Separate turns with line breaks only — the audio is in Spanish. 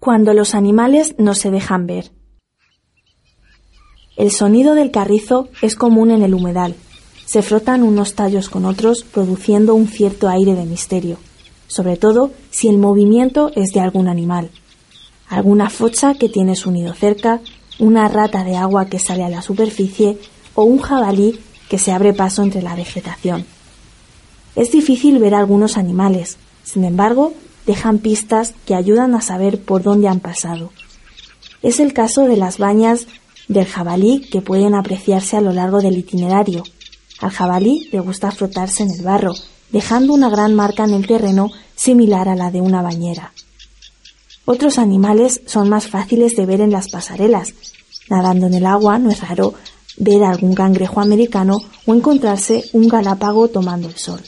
Cuando los animales no se dejan ver. El sonido del carrizo es común en el humedal. Se frotan unos tallos con otros produciendo un cierto aire de misterio, sobre todo si el movimiento es de algún animal. Alguna focha que tiene su nido cerca, una rata de agua que sale a la superficie o un jabalí que se abre paso entre la vegetación. Es difícil ver algunos animales, sin embargo, dejan pistas que ayudan a saber por dónde han pasado. Es el caso de las bañas del jabalí que pueden apreciarse a lo largo del itinerario. Al jabalí le gusta frotarse en el barro, dejando una gran marca en el terreno similar a la de una bañera. Otros animales son más fáciles de ver en las pasarelas. Nadando en el agua no es raro ver algún cangrejo americano o encontrarse un galápago tomando el sol.